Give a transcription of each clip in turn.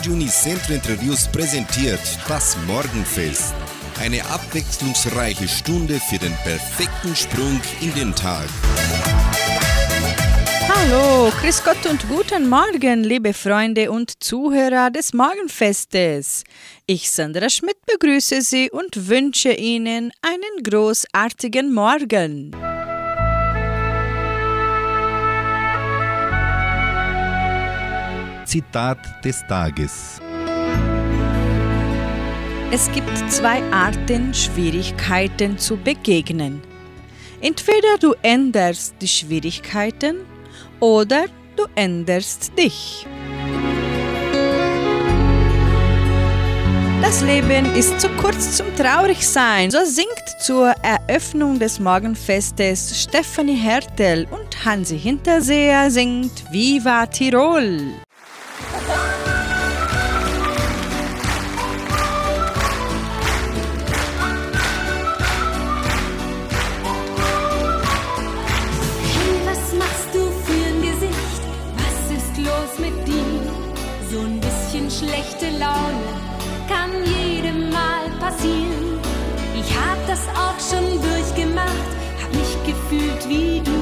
Radio Unicentro Entre Rios präsentiert das Morgenfest. Eine abwechslungsreiche Stunde für den perfekten Sprung in den Tag. Hallo, Grüß Gott und guten Morgen, liebe Freunde und Zuhörer des Morgenfestes. Ich, Sandra Schmidt, begrüße Sie und wünsche Ihnen einen großartigen Morgen. Zitat des Tages. Es gibt zwei Arten, Schwierigkeiten zu begegnen. Entweder du änderst die Schwierigkeiten oder du änderst dich. Das Leben ist zu kurz zum Traurigsein. So singt zur Eröffnung des Morgenfestes Stefanie Hertel und Hansi Hinterseher singt Viva Tirol. Wie du.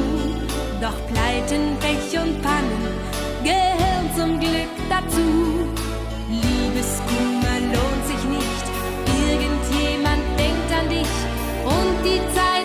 Doch Pleiten, Pech und Pannen gehören zum Glück dazu. Liebeskummer lohnt sich nicht, irgendjemand denkt an dich und die Zeit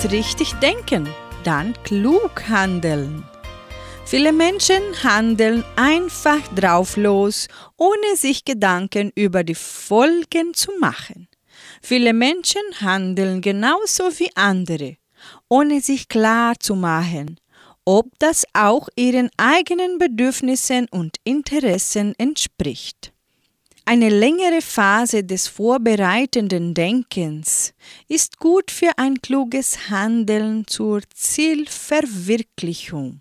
Erst richtig denken, dann klug handeln. Viele Menschen handeln einfach drauf los, ohne sich Gedanken über die Folgen zu machen. Viele Menschen handeln genauso wie andere, ohne sich klar zu machen, ob das auch ihren eigenen Bedürfnissen und Interessen entspricht. Eine längere Phase des vorbereitenden Denkens ist gut für ein kluges Handeln zur Zielverwirklichung.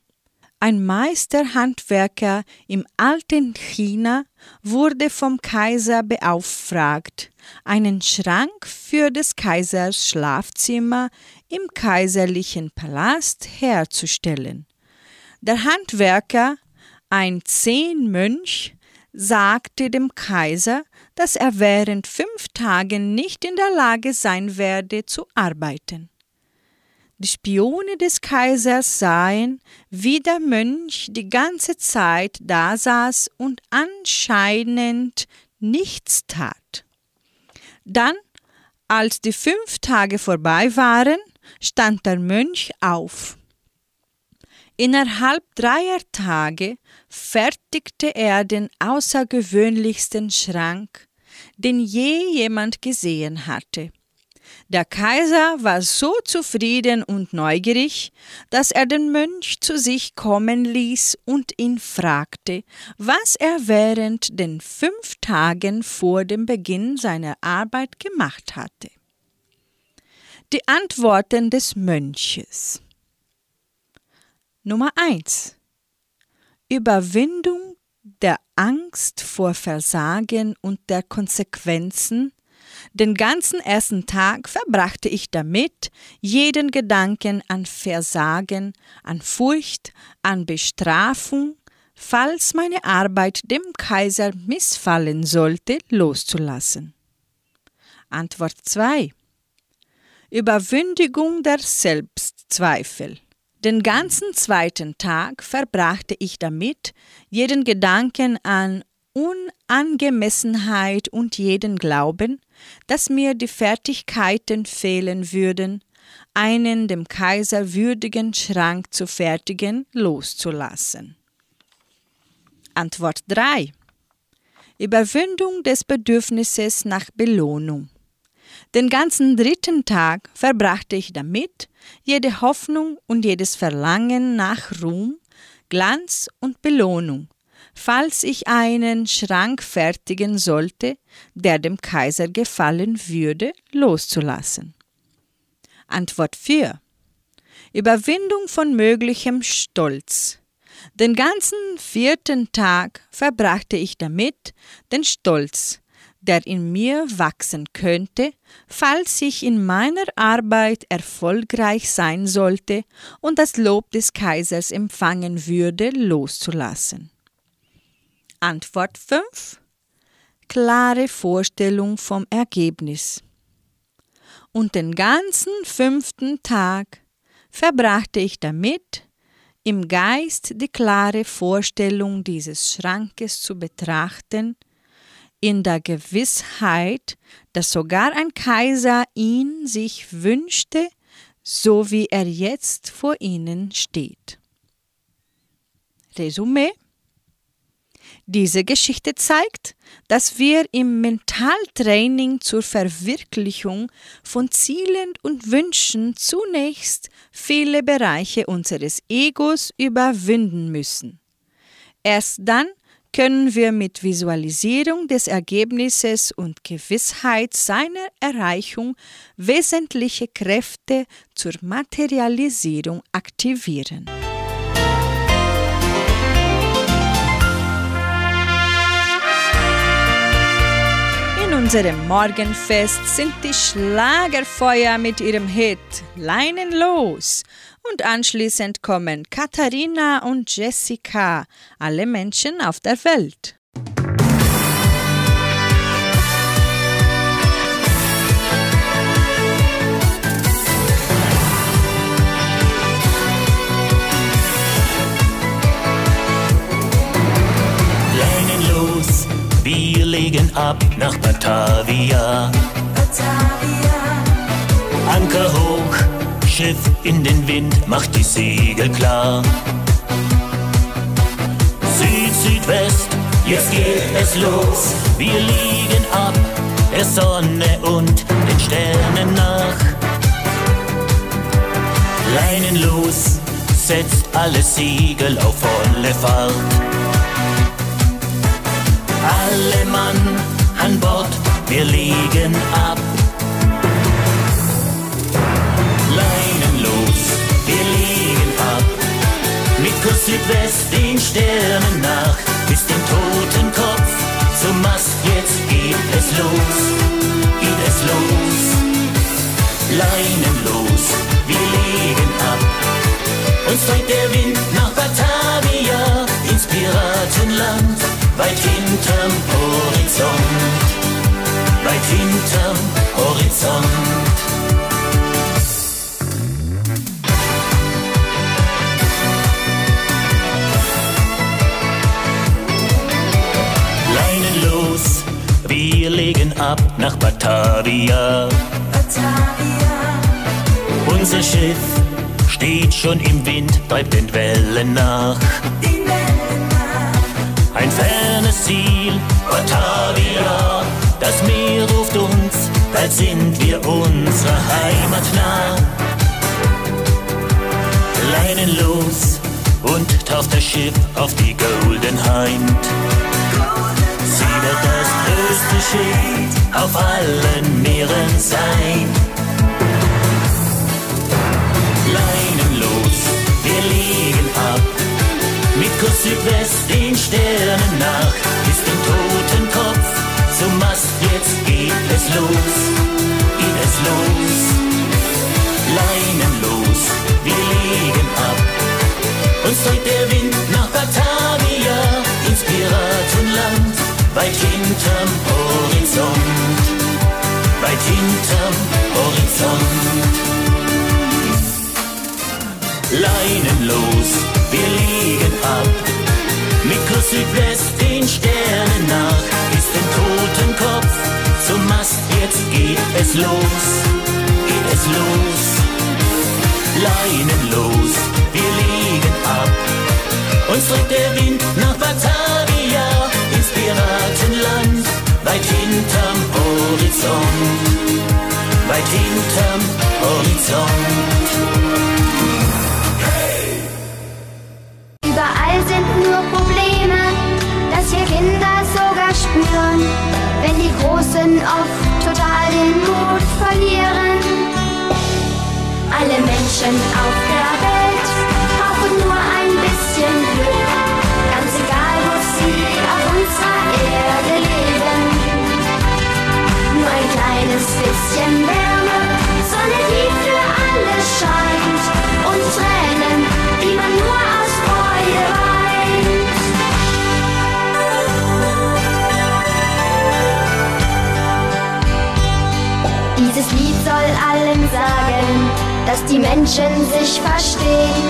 Ein Meisterhandwerker im alten China wurde vom Kaiser beauftragt, einen Schrank für des Kaisers Schlafzimmer im kaiserlichen Palast herzustellen. Der Handwerker, ein Zen-Mönch, sagte dem Kaiser, dass er während fünf Tagen nicht in der Lage sein werde zu arbeiten. Die Spione des Kaisers sahen, wie der Mönch die ganze Zeit da saß und anscheinend nichts tat. Dann, als die fünf Tage vorbei waren, stand der Mönch auf. Innerhalb dreier Tage fertigte er den außergewöhnlichsten Schrank, den je jemand gesehen hatte. Der Kaiser war so zufrieden und neugierig, dass er den Mönch zu sich kommen ließ und ihn fragte, was er während den fünf Tagen vor dem Beginn seiner Arbeit gemacht hatte. Die Antworten des Mönches Nummer 1 Überwindung der Angst vor Versagen und der Konsequenzen. Den ganzen ersten Tag verbrachte ich damit, jeden Gedanken an Versagen, an Furcht, an Bestrafung, falls meine Arbeit dem Kaiser missfallen sollte, loszulassen. Antwort 2. Überwündigung der Selbstzweifel. Den ganzen zweiten Tag verbrachte ich damit, jeden Gedanken an Unangemessenheit und jeden Glauben, dass mir die Fertigkeiten fehlen würden, einen dem Kaiser würdigen Schrank zu fertigen, loszulassen. Antwort 3. Überwindung des Bedürfnisses nach Belohnung. Den ganzen dritten Tag verbrachte ich damit, jede Hoffnung und jedes Verlangen nach Ruhm, Glanz und Belohnung, falls ich einen Schrank fertigen sollte, der dem Kaiser gefallen würde, loszulassen. Antwort 4. Überwindung von möglichem Stolz. Den ganzen vierten Tag verbrachte ich damit, den Stolz, der in mir wachsen könnte, falls ich in meiner Arbeit erfolgreich sein sollte und das Lob des Kaisers empfangen würde, loszulassen. Antwort 5. Klare Vorstellung vom Ergebnis. Und den ganzen fünften Tag verbrachte ich damit, im Geist die klare Vorstellung dieses Schrankes zu betrachten, in der Gewissheit, dass sogar ein Kaiser ihn sich wünschte, so wie er jetzt vor ihnen steht. Resümee diese Geschichte zeigt, dass wir im Mentaltraining zur Verwirklichung von Zielen und Wünschen zunächst viele Bereiche unseres Egos überwinden müssen. Erst dann können wir mit Visualisierung des Ergebnisses und Gewissheit seiner Erreichung wesentliche Kräfte zur Materialisierung aktivieren. unserem Morgenfest sind die Schlagerfeuer mit ihrem Hit Leinen los. Und anschließend kommen Katharina und Jessica, alle Menschen auf der Welt. Wir legen ab nach Batavia. Batavia. Anker hoch, Schiff in den Wind, macht die Segel klar. Süd, Südwest, jetzt geht es los. Wir liegen ab, der Sonne und den Sternen nach. Leinen los, setzt alle Segel auf volle Fahrt alle Mann an Bord, wir legen ab. Mit Kurs Südwest den Sternen nach, bis den Totenkopf zum Mast, jetzt geht es los, geht es los. Leinen los, wir legen ab. Uns trägt der Wind nach Batavia ins Piratenland weit hinterm Horizont, weit hinterm Horizont. Nach Batavia. Batavia. Unser Schiff steht schon im Wind, treibt den Wellen nach. Ein fernes Ziel, Batavia, das Meer ruft uns, bald sind wir unserer Heimat nah. Leinen los und tauft das Schiff auf die Golden Hind. Sie wird das größte Schiff auf allen Meeren sein. Leinen los, wir legen ab mit Kurs Südwest den Sternen nach, bis den Totenkopf zum Mast, jetzt geht es los, geht es los. Leinen weit hinterm Horizont, weit hinterm Horizont. Leinen los, wir liegen ab, Mikro Südwest den Sternen nach, ist im Totenkopf zum Mast, jetzt geht es los, geht es los. Leinen los, wir liegen ab, uns drückt der Wind nach Batavia weit hinterm Horizont, weit hinterm Horizont. Überall sind nur Probleme, das hier Kinder sogar spüren, wenn die Großen oft total den Mut verlieren. Alle Menschen auf dass die Menschen sich verstehen,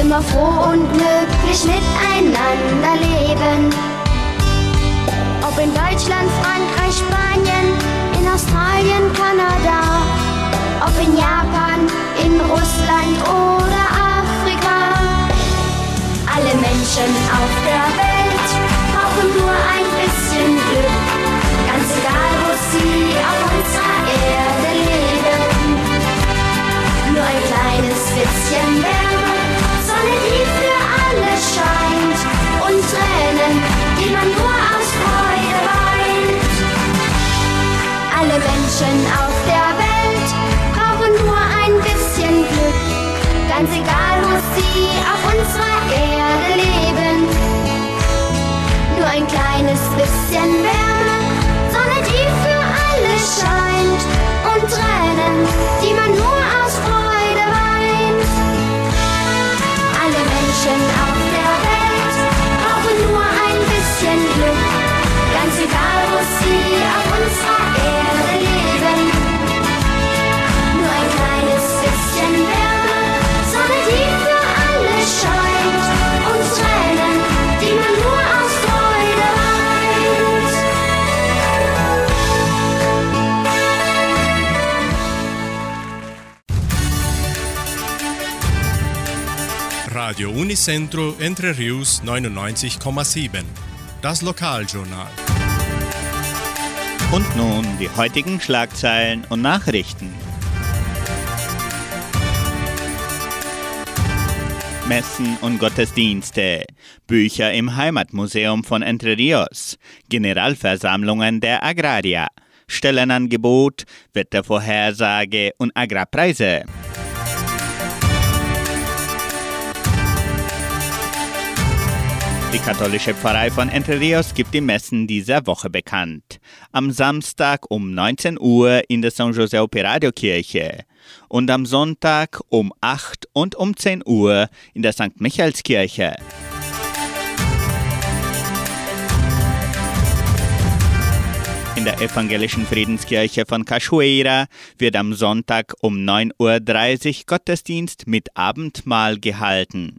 immer froh und glücklich miteinander leben. Ob in Deutschland, Frankreich, Spanien, in Australien, Kanada, ob in Japan, in Russland oder Afrika. Alle Menschen auf der Welt brauchen nur ein bisschen Glück, ganz egal, wo sie auf unserer Erde kleines bisschen Wärme, Sonne, die für alle scheint. Und Tränen, die man nur aus Freude weint. Alle Menschen auf der Welt brauchen nur ein bisschen Glück, ganz egal, wo sie auf unserer Erde leben. Nur ein kleines bisschen Wärme, Sonne, die für alle scheint. Und Tränen, die man nur Radio Unicentro Entre Rius 99,7. Das Lokaljournal. Und nun die heutigen Schlagzeilen und Nachrichten. Messen und Gottesdienste, Bücher im Heimatmuseum von Entre Rios, Generalversammlungen der Agraria, Stellenangebot, Wettervorhersage und Agrarpreise. Die katholische Pfarrei von Entre Rios gibt die Messen dieser Woche bekannt. Am Samstag um 19 Uhr in der San José Operadio Kirche und am Sonntag um 8 und um 10 Uhr in der St. Michaelskirche. In der evangelischen Friedenskirche von Cachoeira wird am Sonntag um 9.30 Uhr Gottesdienst mit Abendmahl gehalten.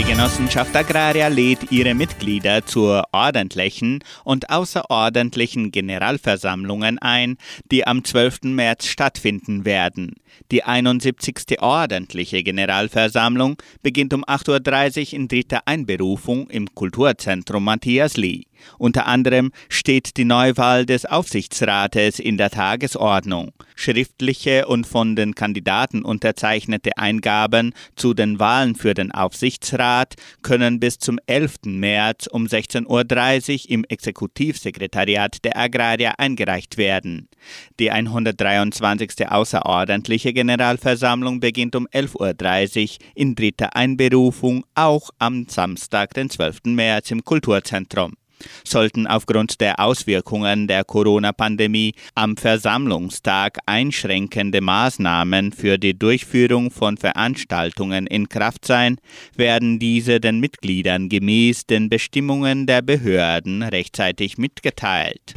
Die Genossenschaft Agraria lädt ihre Mitglieder zur ordentlichen und außerordentlichen Generalversammlungen ein, die am 12. März stattfinden werden. Die 71. ordentliche Generalversammlung beginnt um 8.30 Uhr in dritter Einberufung im Kulturzentrum Matthias Lee. Unter anderem steht die Neuwahl des Aufsichtsrates in der Tagesordnung. Schriftliche und von den Kandidaten unterzeichnete Eingaben zu den Wahlen für den Aufsichtsrat können bis zum 11. März um 16.30 Uhr im Exekutivsekretariat der Agraria eingereicht werden. Die 123. außerordentliche Generalversammlung beginnt um 11.30 Uhr in dritter Einberufung, auch am Samstag, den 12. März im Kulturzentrum sollten aufgrund der Auswirkungen der Corona-Pandemie am Versammlungstag einschränkende Maßnahmen für die Durchführung von Veranstaltungen in Kraft sein, werden diese den Mitgliedern gemäß den Bestimmungen der Behörden rechtzeitig mitgeteilt.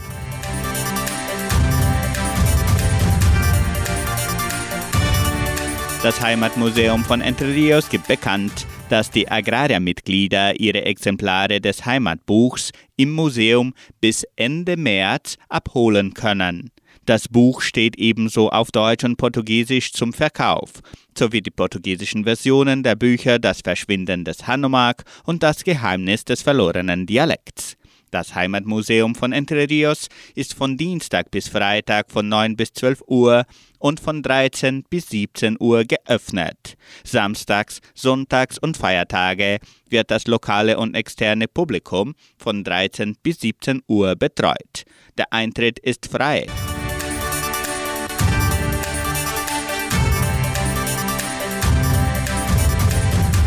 Das Heimatmuseum von Entre Rios gibt bekannt, dass die Agrariermitglieder ihre Exemplare des Heimatbuchs im Museum bis Ende März abholen können. Das Buch steht ebenso auf Deutsch und Portugiesisch zum Verkauf, sowie die portugiesischen Versionen der Bücher Das Verschwinden des Hanomag und Das Geheimnis des verlorenen Dialekts. Das Heimatmuseum von Entre Rios ist von Dienstag bis Freitag von 9 bis 12 Uhr und von 13 bis 17 Uhr geöffnet. Samstags, Sonntags und Feiertage wird das lokale und externe Publikum von 13 bis 17 Uhr betreut. Der Eintritt ist frei.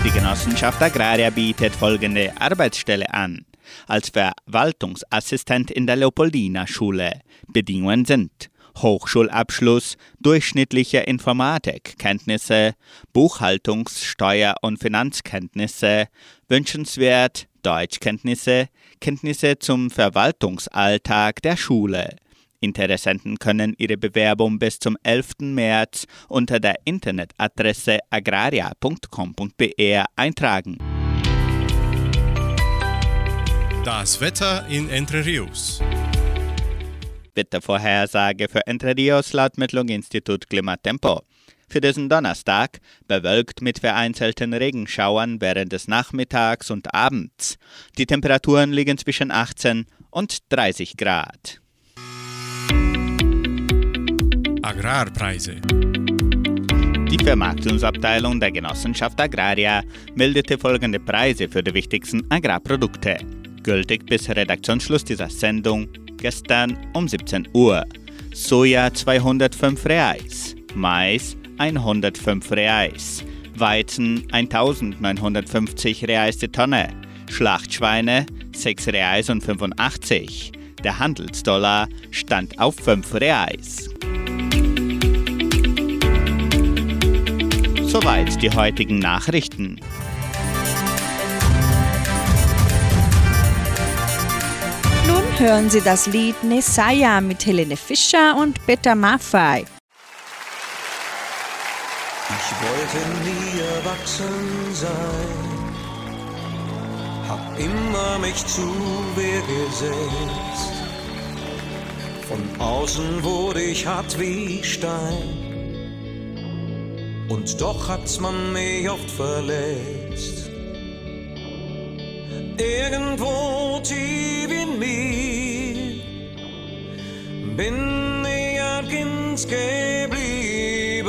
Die Genossenschaft Agraria bietet folgende Arbeitsstelle an. Als Verwaltungsassistent in der Leopoldina-Schule. Bedingungen sind Hochschulabschluss, durchschnittliche Informatikkenntnisse, Buchhaltungs-, Steuer- und Finanzkenntnisse, wünschenswert Deutschkenntnisse, Kenntnisse zum Verwaltungsalltag der Schule. Interessenten können ihre Bewerbung bis zum 11. März unter der Internetadresse agraria.com.br eintragen. Das Wetter in Entre Rios. Wettervorhersage für Entre Rios laut Metlog-Institut Klimatempo. Für diesen Donnerstag bewölkt mit vereinzelten Regenschauern während des Nachmittags und Abends. Die Temperaturen liegen zwischen 18 und 30 Grad. Agrarpreise. Die Vermarktungsabteilung der Genossenschaft Agraria meldete folgende Preise für die wichtigsten Agrarprodukte. Gültig bis Redaktionsschluss dieser Sendung gestern um 17 Uhr. Soja 205 Reais, Mais 105 Reais, Weizen 1950 Reais die Tonne, Schlachtschweine 6 Reais und 85. Der Handelsdollar stand auf 5 Reais. Soweit die heutigen Nachrichten. Hören Sie das Lied Nesaya mit Helene Fischer und Peter Maffei. Ich wollte nie erwachsen sein, hab immer mich zu Wehr gesetzt. Von außen wurde ich hart wie Stein, und doch hat's man mich oft verletzt. Irgendwo tief in mir bin ich Kind geblieben.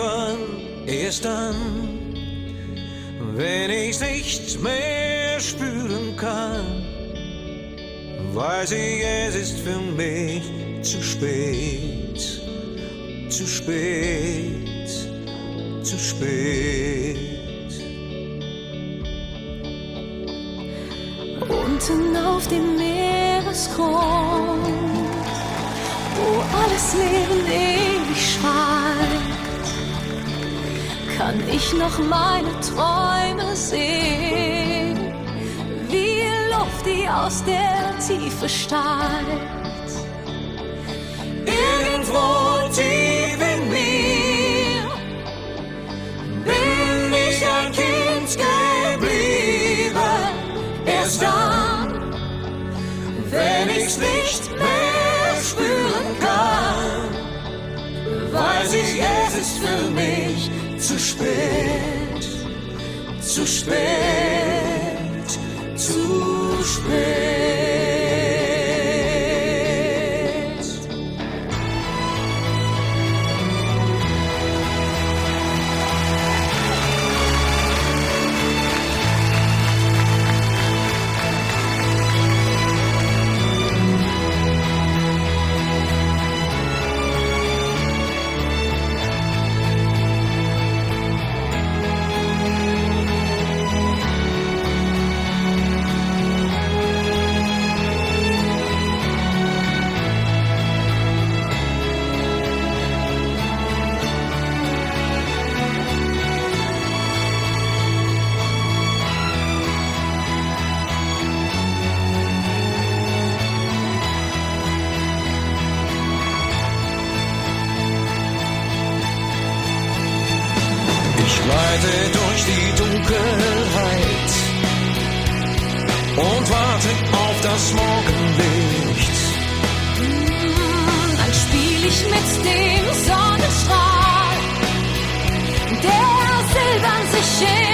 Erst dann, wenn ich's nicht mehr spüren kann, weiß ich, es ist für mich zu spät, zu spät, zu spät. Unten auf dem Meeresgrund, wo alles Leben ewig schweigt, kann ich noch meine Träume sehen, wie Luft, die aus der Tiefe steigt. Irgendwo tief spät, zu spät, zu spät. Auf das Morgenlicht. Dann spiel ich mit dem Sonnenstrahl, der silbern sich im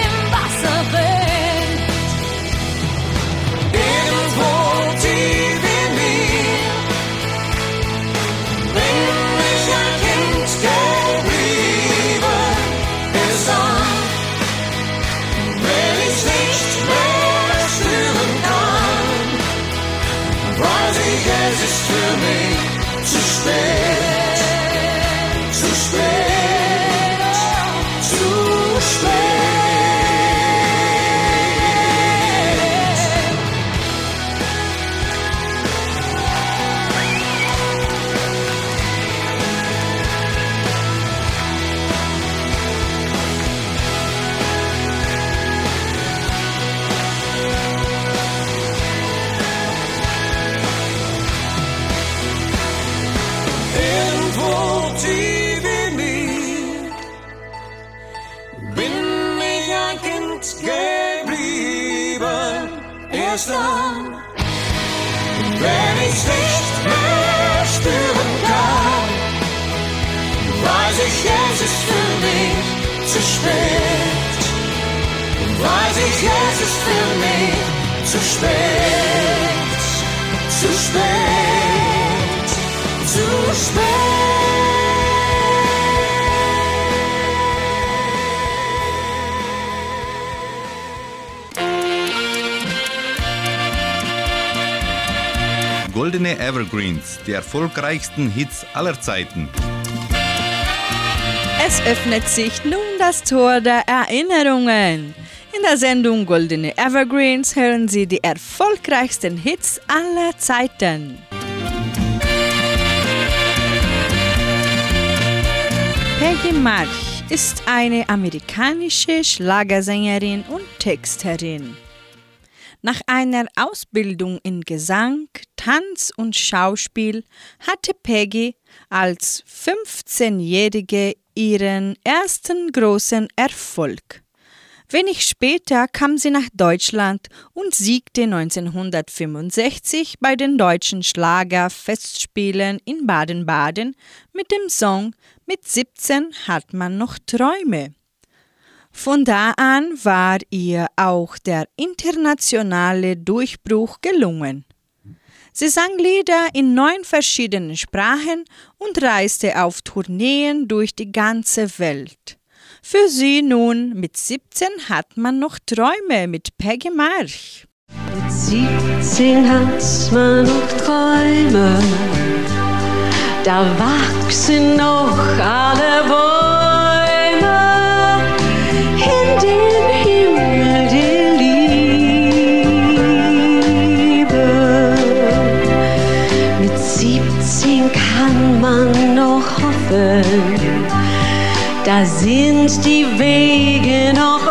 die erfolgreichsten Hits aller Zeiten. Es öffnet sich nun das Tor der Erinnerungen. In der Sendung Goldene Evergreens hören Sie die erfolgreichsten Hits aller Zeiten. Peggy March ist eine amerikanische Schlagersängerin und Texterin. Nach einer Ausbildung in Gesang, Tanz und Schauspiel hatte Peggy als 15-Jährige ihren ersten großen Erfolg. Wenig später kam sie nach Deutschland und siegte 1965 bei den deutschen Schlagerfestspielen in Baden-Baden mit dem Song Mit 17 hat man noch Träume. Von da an war ihr auch der internationale Durchbruch gelungen. Sie sang Lieder in neun verschiedenen Sprachen und reiste auf Tourneen durch die ganze Welt. Für sie nun mit 17 hat man noch Träume mit Peggy March. Mit 17 hat man noch Träume, da wachsen noch alle Bäume da sind die Wege noch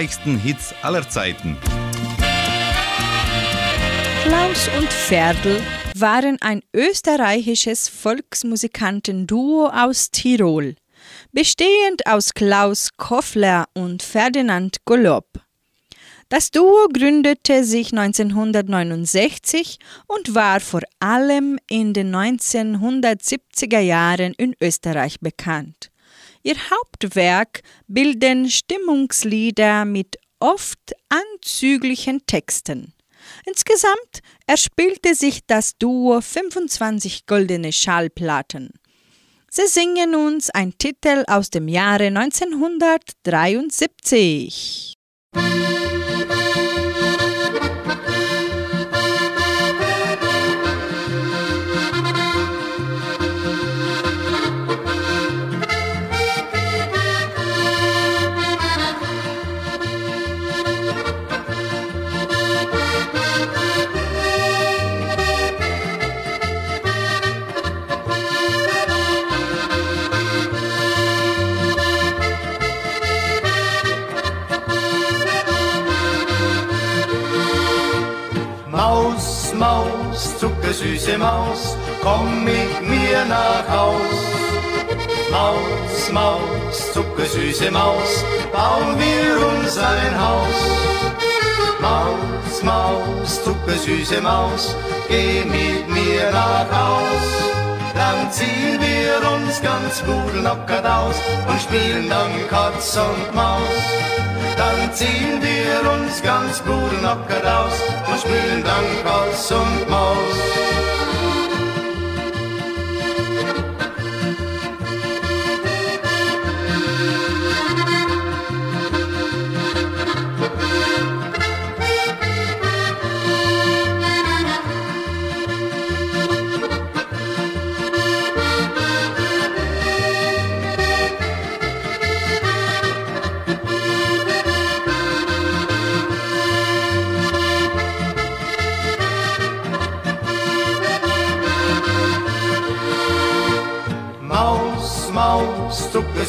erfolgreichsten Hits aller Zeiten. Klaus und Ferdl waren ein österreichisches Volksmusikantenduo aus Tirol, bestehend aus Klaus Koffler und Ferdinand Golob. Das Duo gründete sich 1969 und war vor allem in den 1970er Jahren in Österreich bekannt. Ihr Hauptwerk bilden Stimmungslieder mit oft anzüglichen Texten. Insgesamt erspielte sich das Duo 25 goldene Schallplatten. Sie singen uns ein Titel aus dem Jahre 1973. Maus, Maus, zuckersüße Maus, komm mit mir nach Haus. Maus, Maus, zuckersüße Maus, bauen wir uns ein Haus. Maus, Maus, zuckersüße Maus, geh mit mir nach Haus. Dann ziehen wir uns ganz pudelnackert aus und spielen dann Katz und Maus. Dann ziehen wir uns ganz pudelnackert aus und spielen dann Katz und. Maus,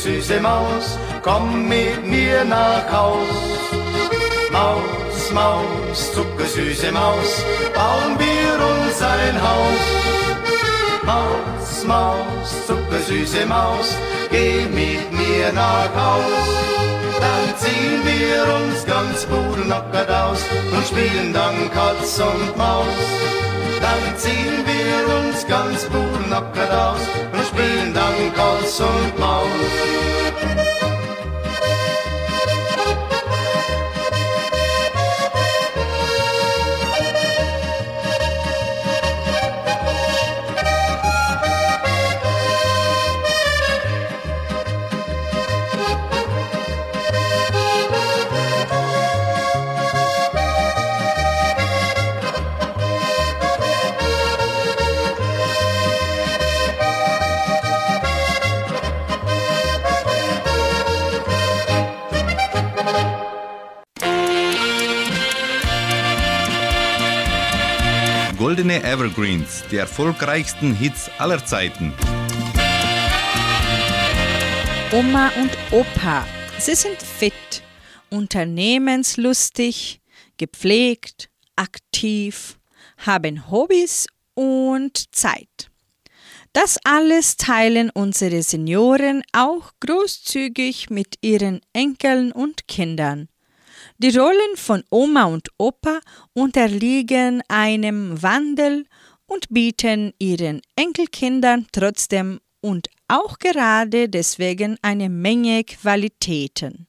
Zuckersüße Maus, komm mit mir nach Haus. Maus, Maus, zuckersüße Maus, bauen wir uns ein Haus. Maus, Maus, zuckersüße Maus, geh mit mir nach Haus. Dann ziehen wir uns ganz pudelnackert aus und spielen dann Katz und Maus. Dann ziehen wir uns ganz pudelnackert aus und spielen dann Katz und Maus. Evergreens, die erfolgreichsten Hits aller Zeiten. Oma und Opa, sie sind fit, unternehmenslustig, gepflegt, aktiv, haben Hobbys und Zeit. Das alles teilen unsere Senioren auch großzügig mit ihren Enkeln und Kindern. Die Rollen von Oma und Opa unterliegen einem Wandel und bieten ihren Enkelkindern trotzdem und auch gerade deswegen eine Menge Qualitäten.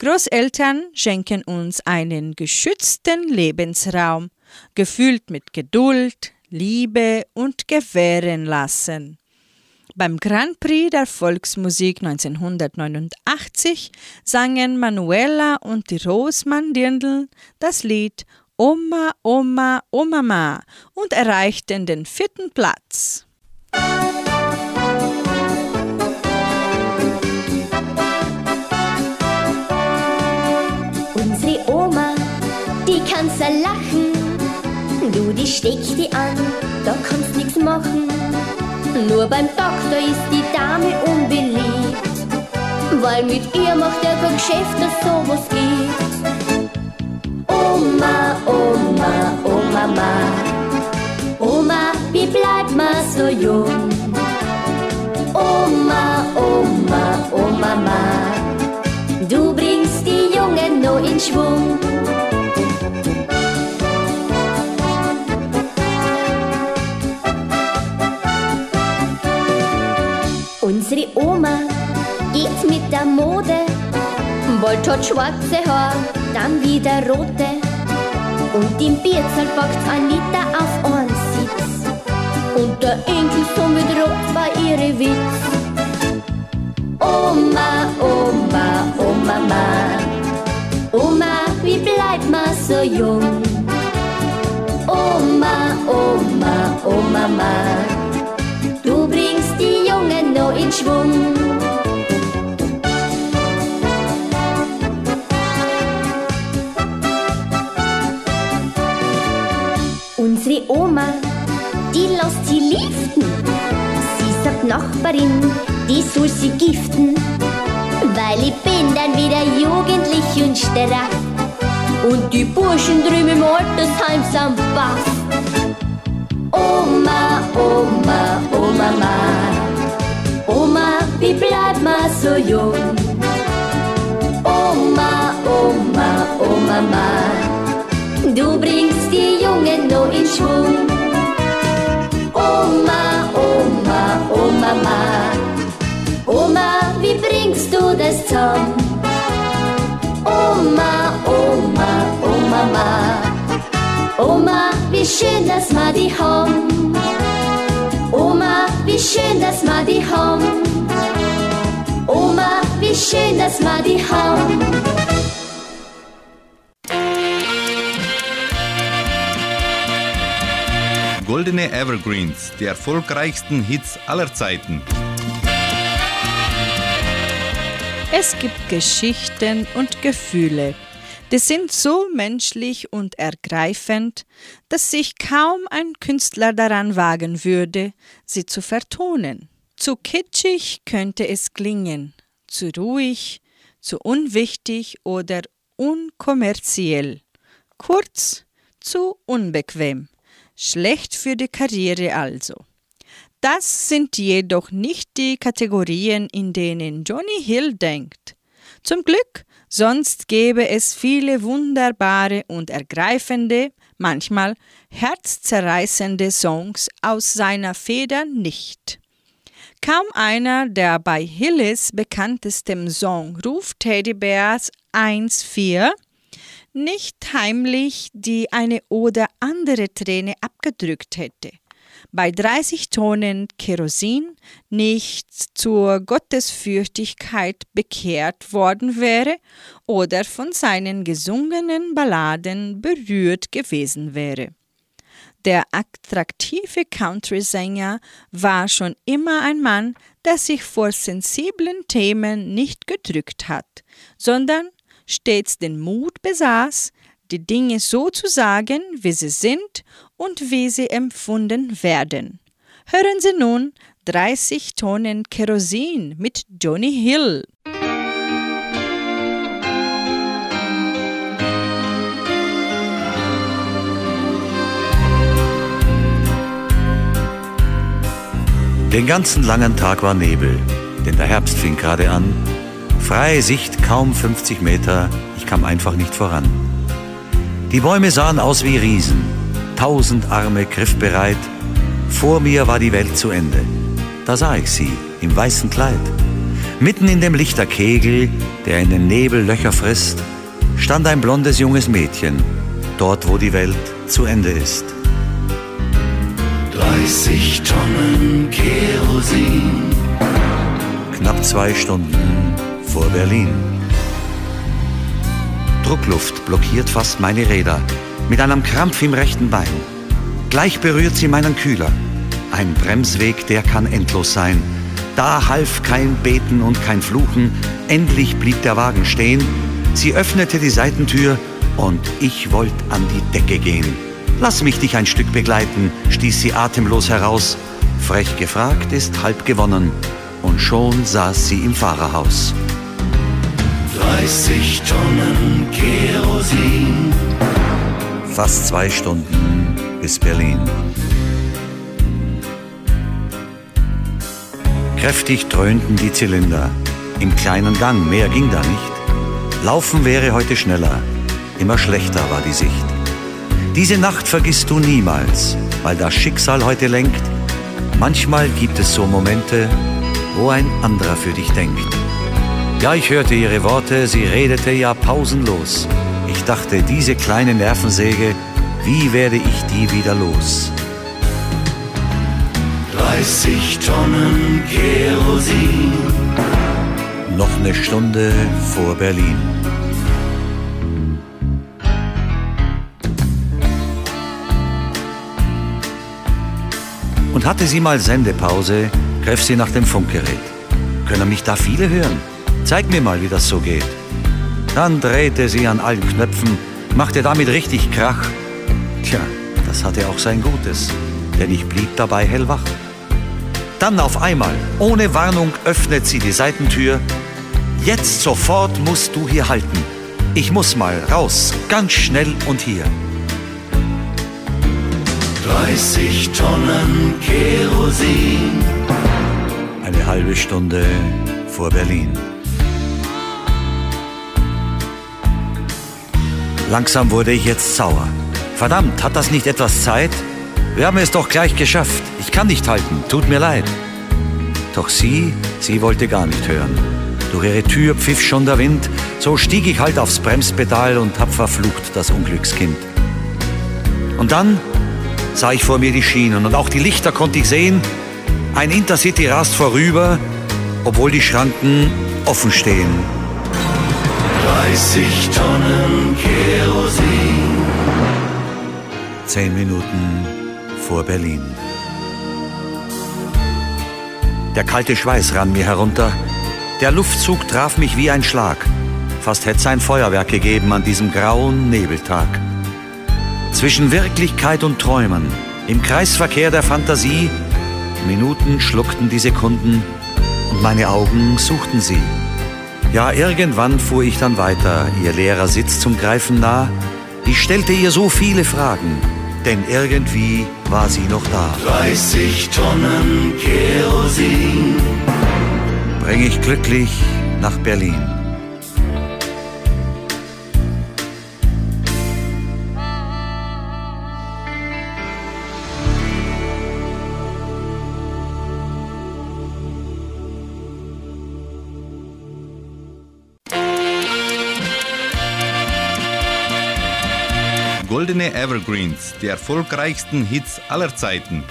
Großeltern schenken uns einen geschützten Lebensraum, gefüllt mit Geduld, Liebe und gewähren lassen. Beim Grand Prix der Volksmusik 1989 sangen Manuela und die Rosmann-Dirndl das Lied Oma, Oma, Omama und erreichten den vierten Platz. Unsere Oma, die kann's ja lachen. Du, die steckt die an, da kannst nix machen. Nur beim Doktor ist die Dame unbeliebt, weil mit ihr macht er kein Geschäft, dass sowas geht. Oma, Oma, Oma, Ma. Oma, wie bleibt man so jung? Oma, Oma, Oma, Ma. Du bringst die Jungen nur in Schwung. Unsere Oma geht mit der Mode, wollt hat schwarze Haar, dann wieder rote. Und im Bierzelt packt ein Liter auf einen Sitz. Und der Enkel mit Rot war ihre Witz. Oma, Oma, Oma, Ma. Oma, wie bleibt man so jung? Oma, Oma, Oma, Ma. Schwung. Unsere Oma, die lässt sie liften. Sie sagt Nachbarin, die soll sie giften. Weil ich bin dann wieder jugendlich und straff. Und die Burschen drüben im Altersheim sind baff. Oma, Oma, Oma, Ma. Oma, wie bleibt man so jung? Oma, Oma, Oma, Ma. Du bringst die Jungen nur in Schwung. Oma, Oma, Oma, Ma. Oma, wie bringst du das zum? Oma, Oma, Oma, Ma. Oma, wie schön, dass wir die haben. Wie schön, dass wir die haben. Oma, wie schön, dass wir die haben. Goldene Evergreens, die erfolgreichsten Hits aller Zeiten. Es gibt Geschichten und Gefühle, die sind so menschlich und ergreifend, dass sich kaum ein Künstler daran wagen würde, sie zu vertonen. Zu kitschig könnte es klingen, zu ruhig, zu unwichtig oder unkommerziell. Kurz, zu unbequem. Schlecht für die Karriere also. Das sind jedoch nicht die Kategorien, in denen Johnny Hill denkt. Zum Glück, sonst gäbe es viele wunderbare und ergreifende, manchmal herzzerreißende Songs aus seiner Feder nicht. Kaum einer der bei Hillis bekanntestem Song Ruf Teddy Bears 1-4 nicht heimlich die eine oder andere Träne abgedrückt hätte. Bei 30 Tonnen Kerosin nicht zur Gottesfürchtigkeit bekehrt worden wäre oder von seinen gesungenen Balladen berührt gewesen wäre. Der attraktive Country-Sänger war schon immer ein Mann, der sich vor sensiblen Themen nicht gedrückt hat, sondern stets den Mut besaß, die Dinge so zu sagen, wie sie sind und wie sie empfunden werden. Hören Sie nun 30 Tonnen Kerosin mit Johnny Hill. Den ganzen langen Tag war Nebel, denn der Herbst fing gerade an. Freie Sicht kaum 50 Meter, ich kam einfach nicht voran. Die Bäume sahen aus wie Riesen, tausend Arme griffbereit. Vor mir war die Welt zu Ende. Da sah ich sie im weißen Kleid. Mitten in dem Lichterkegel, der in den Nebel Löcher frisst, stand ein blondes junges Mädchen, dort wo die Welt zu Ende ist. 30 Tonnen Kerosin. Knapp zwei Stunden vor Berlin. Druckluft blockiert fast meine Räder mit einem Krampf im rechten Bein. Gleich berührt sie meinen Kühler. Ein Bremsweg, der kann endlos sein. Da half kein Beten und kein Fluchen. Endlich blieb der Wagen stehen. Sie öffnete die Seitentür und ich wollte an die Decke gehen. Lass mich dich ein Stück begleiten, stieß sie atemlos heraus. Frech gefragt ist halb gewonnen. Und schon saß sie im Fahrerhaus. 30 Tonnen Kerosin. Fast zwei Stunden bis Berlin. Kräftig dröhnten die Zylinder. Im kleinen Gang, mehr ging da nicht. Laufen wäre heute schneller. Immer schlechter war die Sicht. Diese Nacht vergisst du niemals, weil das Schicksal heute lenkt. Manchmal gibt es so Momente, wo ein anderer für dich denkt. Ja, ich hörte ihre Worte, sie redete ja pausenlos. Ich dachte, diese kleine Nervensäge, wie werde ich die wieder los? 30 Tonnen Kerosin. Noch eine Stunde vor Berlin. Und hatte sie mal Sendepause, griff sie nach dem Funkgerät. Können mich da viele hören? Zeig mir mal, wie das so geht. Dann drehte sie an allen Knöpfen, machte damit richtig Krach. Tja, das hatte auch sein Gutes, denn ich blieb dabei hellwach. Dann auf einmal, ohne Warnung, öffnet sie die Seitentür. Jetzt sofort musst du hier halten. Ich muss mal raus, ganz schnell und hier. 30 Tonnen Kerosin. Eine halbe Stunde vor Berlin. Langsam wurde ich jetzt sauer. Verdammt, hat das nicht etwas Zeit? Wir haben es doch gleich geschafft. Ich kann nicht halten, tut mir leid. Doch sie, sie wollte gar nicht hören. Durch ihre Tür pfiff schon der Wind, so stieg ich halt aufs Bremspedal und hab verflucht das Unglückskind. Und dann sah ich vor mir die Schienen und auch die Lichter konnte ich sehen. Ein Intercity rast vorüber, obwohl die Schranken offen stehen. 30 Tonnen Kerosin. Zehn Minuten vor Berlin. Der kalte Schweiß rann mir herunter. Der Luftzug traf mich wie ein Schlag. Fast hätte es ein Feuerwerk gegeben an diesem grauen Nebeltag. Zwischen Wirklichkeit und Träumen, im Kreisverkehr der Fantasie, Minuten schluckten die Sekunden und meine Augen suchten sie. Ja, irgendwann fuhr ich dann weiter, ihr leerer Sitz zum Greifen nah. Ich stellte ihr so viele Fragen, denn irgendwie war sie noch da. 30 Tonnen Kerosin. Bring ich glücklich nach Berlin. Goldene Evergreens, die erfolgreichsten Hits aller Zeiten.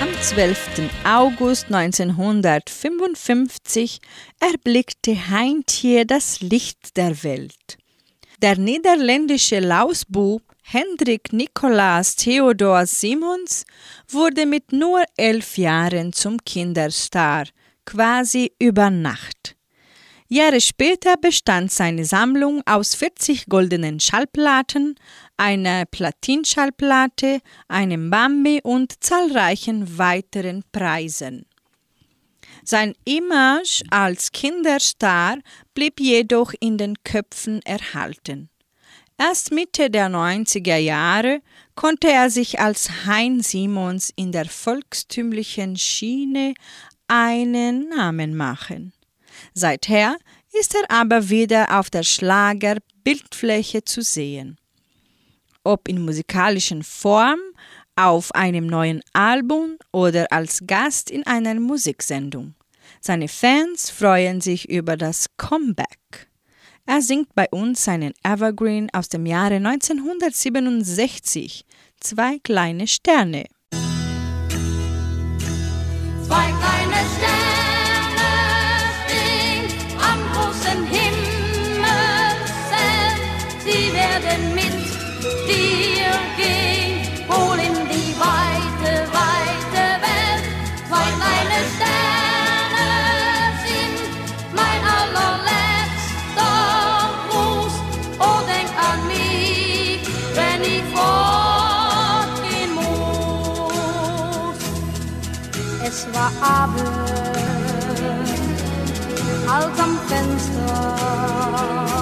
Am 12. August 1955 erblickte Heintje das Licht der Welt. Der niederländische Lausbub Hendrik Nikolaas Theodor Simons wurde mit nur elf Jahren zum Kinderstar, quasi über Nacht. Jahre später bestand seine Sammlung aus 40 goldenen Schallplatten, einer Platinschallplatte, einem Bambi und zahlreichen weiteren Preisen. Sein Image als Kinderstar blieb jedoch in den Köpfen erhalten. Erst Mitte der 90er Jahre konnte er sich als Hein Simons in der volkstümlichen Schiene einen Namen machen. Seither ist er aber wieder auf der Schlagerbildfläche zu sehen. Ob in musikalischen Form, auf einem neuen Album oder als Gast in einer Musiksendung. Seine Fans freuen sich über das Comeback. Er singt bei uns seinen Evergreen aus dem Jahre 1967, zwei kleine Sterne. Die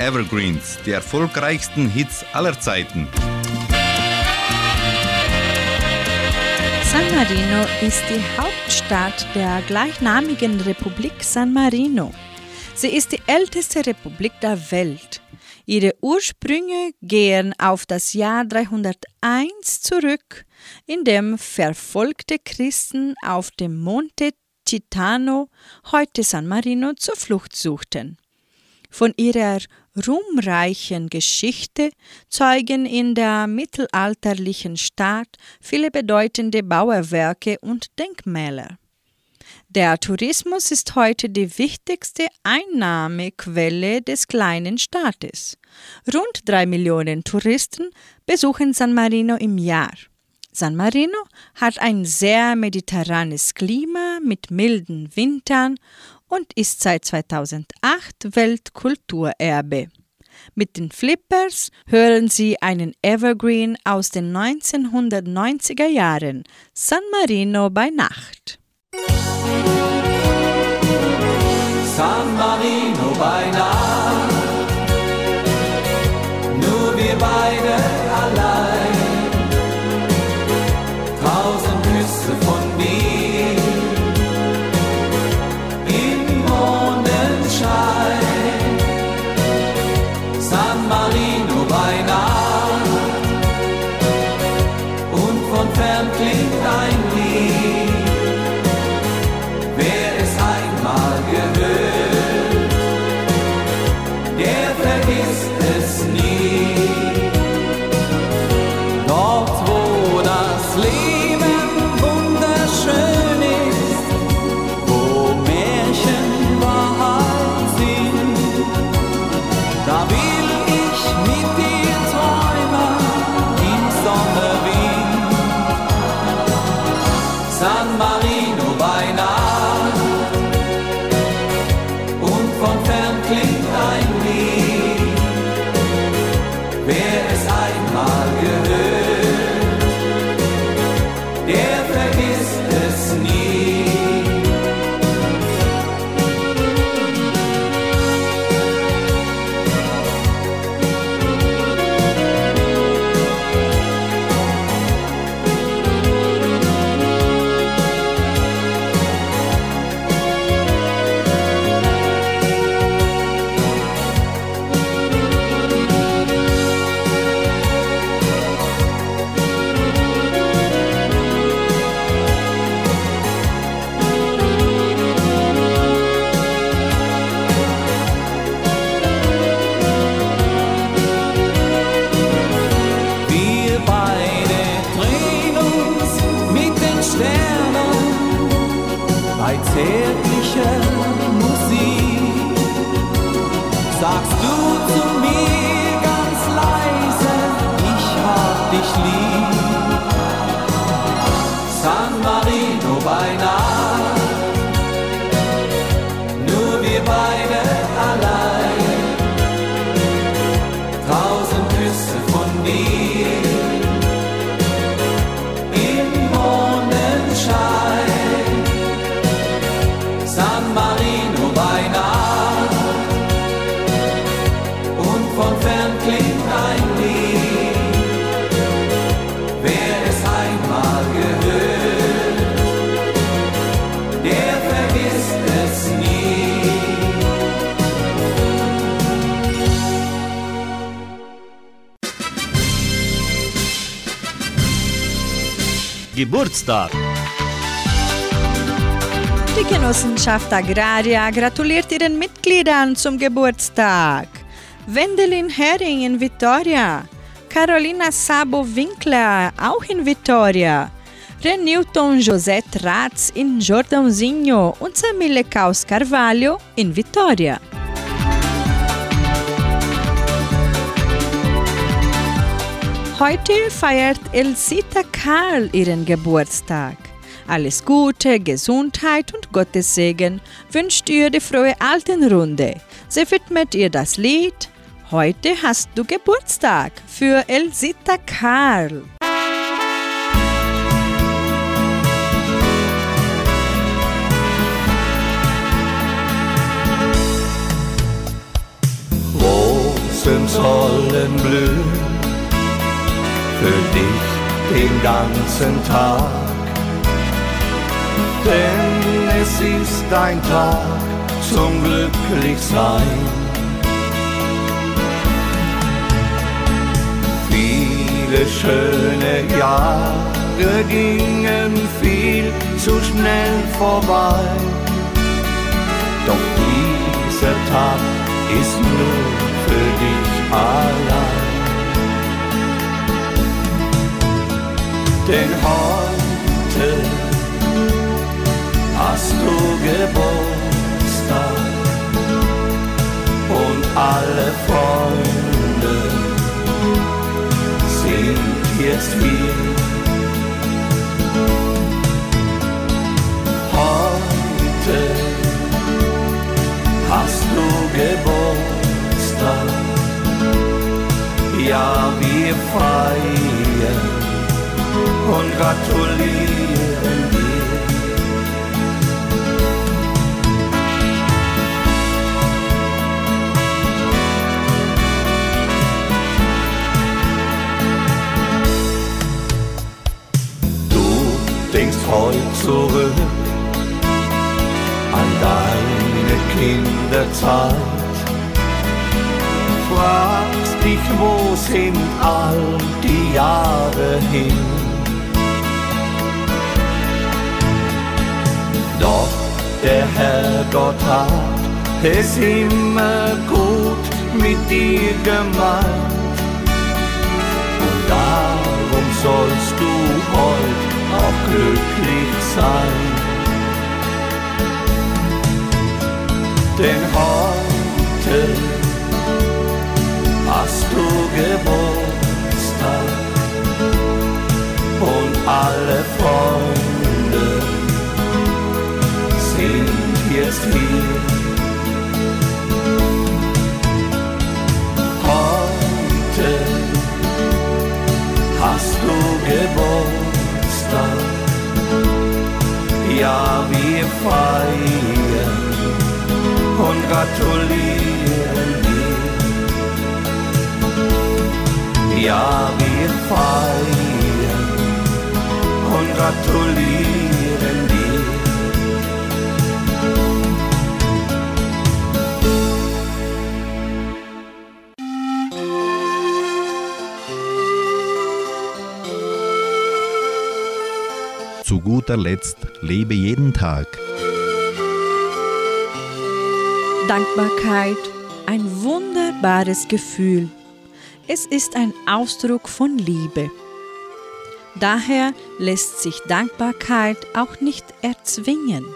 Evergreens, die erfolgreichsten Hits aller Zeiten. San Marino ist die Hauptstadt der gleichnamigen Republik San Marino. Sie ist die älteste Republik der Welt. Ihre Ursprünge gehen auf das Jahr 301 zurück, in dem verfolgte Christen auf dem Monte Titano, heute San Marino, zur Flucht suchten. Von ihrer ruhmreichen Geschichte zeugen in der mittelalterlichen Stadt viele bedeutende Bauwerke und Denkmäler. Der Tourismus ist heute die wichtigste Einnahmequelle des kleinen Staates. Rund drei Millionen Touristen besuchen San Marino im Jahr. San Marino hat ein sehr mediterranes Klima mit milden Wintern und ist seit 2008 Weltkulturerbe. Mit den Flippers hören Sie einen Evergreen aus den 1990er Jahren, San Marino bei Nacht. San Marino bei Nacht, nur wir beide Geburtstag. Die Genossenschaft Agraria gratuliert ihren Mitgliedern zum Geburtstag. Wendelin Hering in Vitoria, Carolina Sabo Winkler auch in Vitoria, Renilton José Ratz in Jordãozinho und Samile Caus Carvalho in Vitoria. Heute feiert Elsita Karl ihren Geburtstag. Alles Gute, Gesundheit und Gottes Segen wünscht ihr die frohe Altenrunde. Sie widmet ihr das Lied Heute hast du Geburtstag für Elsita Karl. Rosen sollen blühen für dich den ganzen Tag. Denn es ist ein Tag zum Glücklichsein. Viele schöne Jahre gingen viel zu schnell vorbei. Doch dieser Tag ist nur für dich allein. Denn heute hast du Geburtstag und alle Freunde sind jetzt hier. Heute hast du Geburtstag, ja wir feiern und gratulieren dir. Du denkst heute zurück an deine Kinderzeit. Fragst dich, wo sind all die Jahre hin? Doch der Herrgott hat es immer gut mit dir gemeint. Und darum sollst du heute auch glücklich sein. Denn heute hast du Geburtstag feiern und gratulieren dir. Ja, wir feiern und gratulieren. Zu guter Letzt lebe jeden Tag. Dankbarkeit, ein wunderbares Gefühl. Es ist ein Ausdruck von Liebe. Daher lässt sich Dankbarkeit auch nicht erzwingen.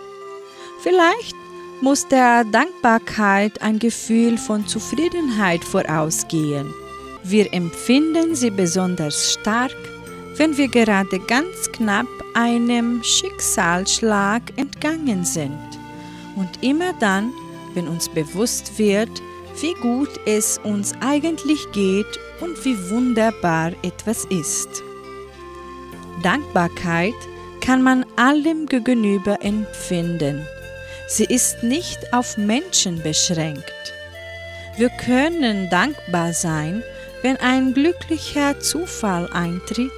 Vielleicht muss der Dankbarkeit ein Gefühl von Zufriedenheit vorausgehen. Wir empfinden sie besonders stark, wenn wir gerade ganz knapp einem Schicksalsschlag entgangen sind. Und immer dann, wenn uns bewusst wird, wie gut es uns eigentlich geht und wie wunderbar etwas ist. Dankbarkeit kann man allem gegenüber empfinden. Sie ist nicht auf Menschen beschränkt. Wir können dankbar sein, wenn ein glücklicher Zufall eintritt.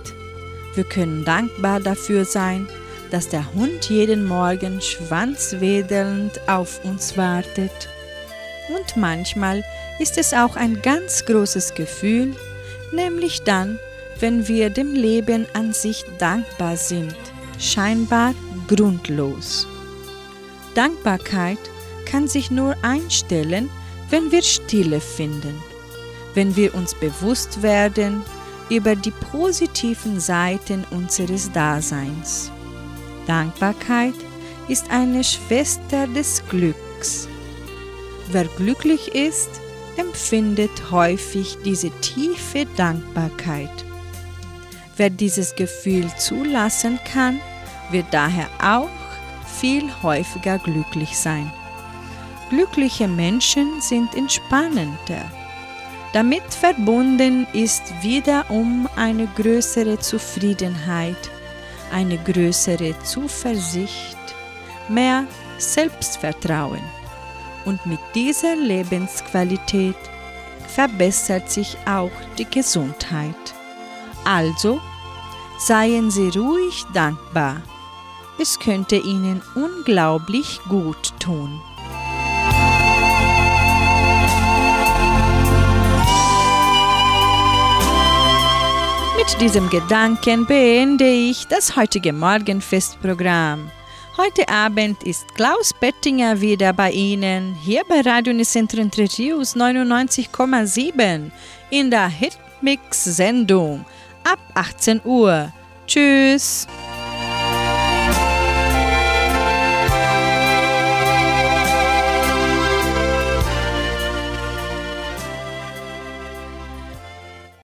Wir können dankbar dafür sein, dass der Hund jeden Morgen schwanzwedelnd auf uns wartet. Und manchmal ist es auch ein ganz großes Gefühl, nämlich dann, wenn wir dem Leben an sich dankbar sind, scheinbar grundlos. Dankbarkeit kann sich nur einstellen, wenn wir Stille finden, wenn wir uns bewusst werden über die positiven Seiten unseres Daseins. Dankbarkeit ist eine Schwester des Glücks. Wer glücklich ist, empfindet häufig diese tiefe Dankbarkeit. Wer dieses Gefühl zulassen kann, wird daher auch viel häufiger glücklich sein. Glückliche Menschen sind entspannender. Damit verbunden ist wiederum eine größere Zufriedenheit, eine größere Zuversicht, mehr Selbstvertrauen. Und mit dieser Lebensqualität verbessert sich auch die Gesundheit. Also seien Sie ruhig dankbar. Es könnte Ihnen unglaublich gut tun. Mit diesem Gedanken beende ich das heutige Morgenfestprogramm. Heute Abend ist Klaus Bettinger wieder bei Ihnen, hier bei Radio Nicentro Entre Rios 99,7 in der Hitmix-Sendung ab 18 Uhr. Tschüss!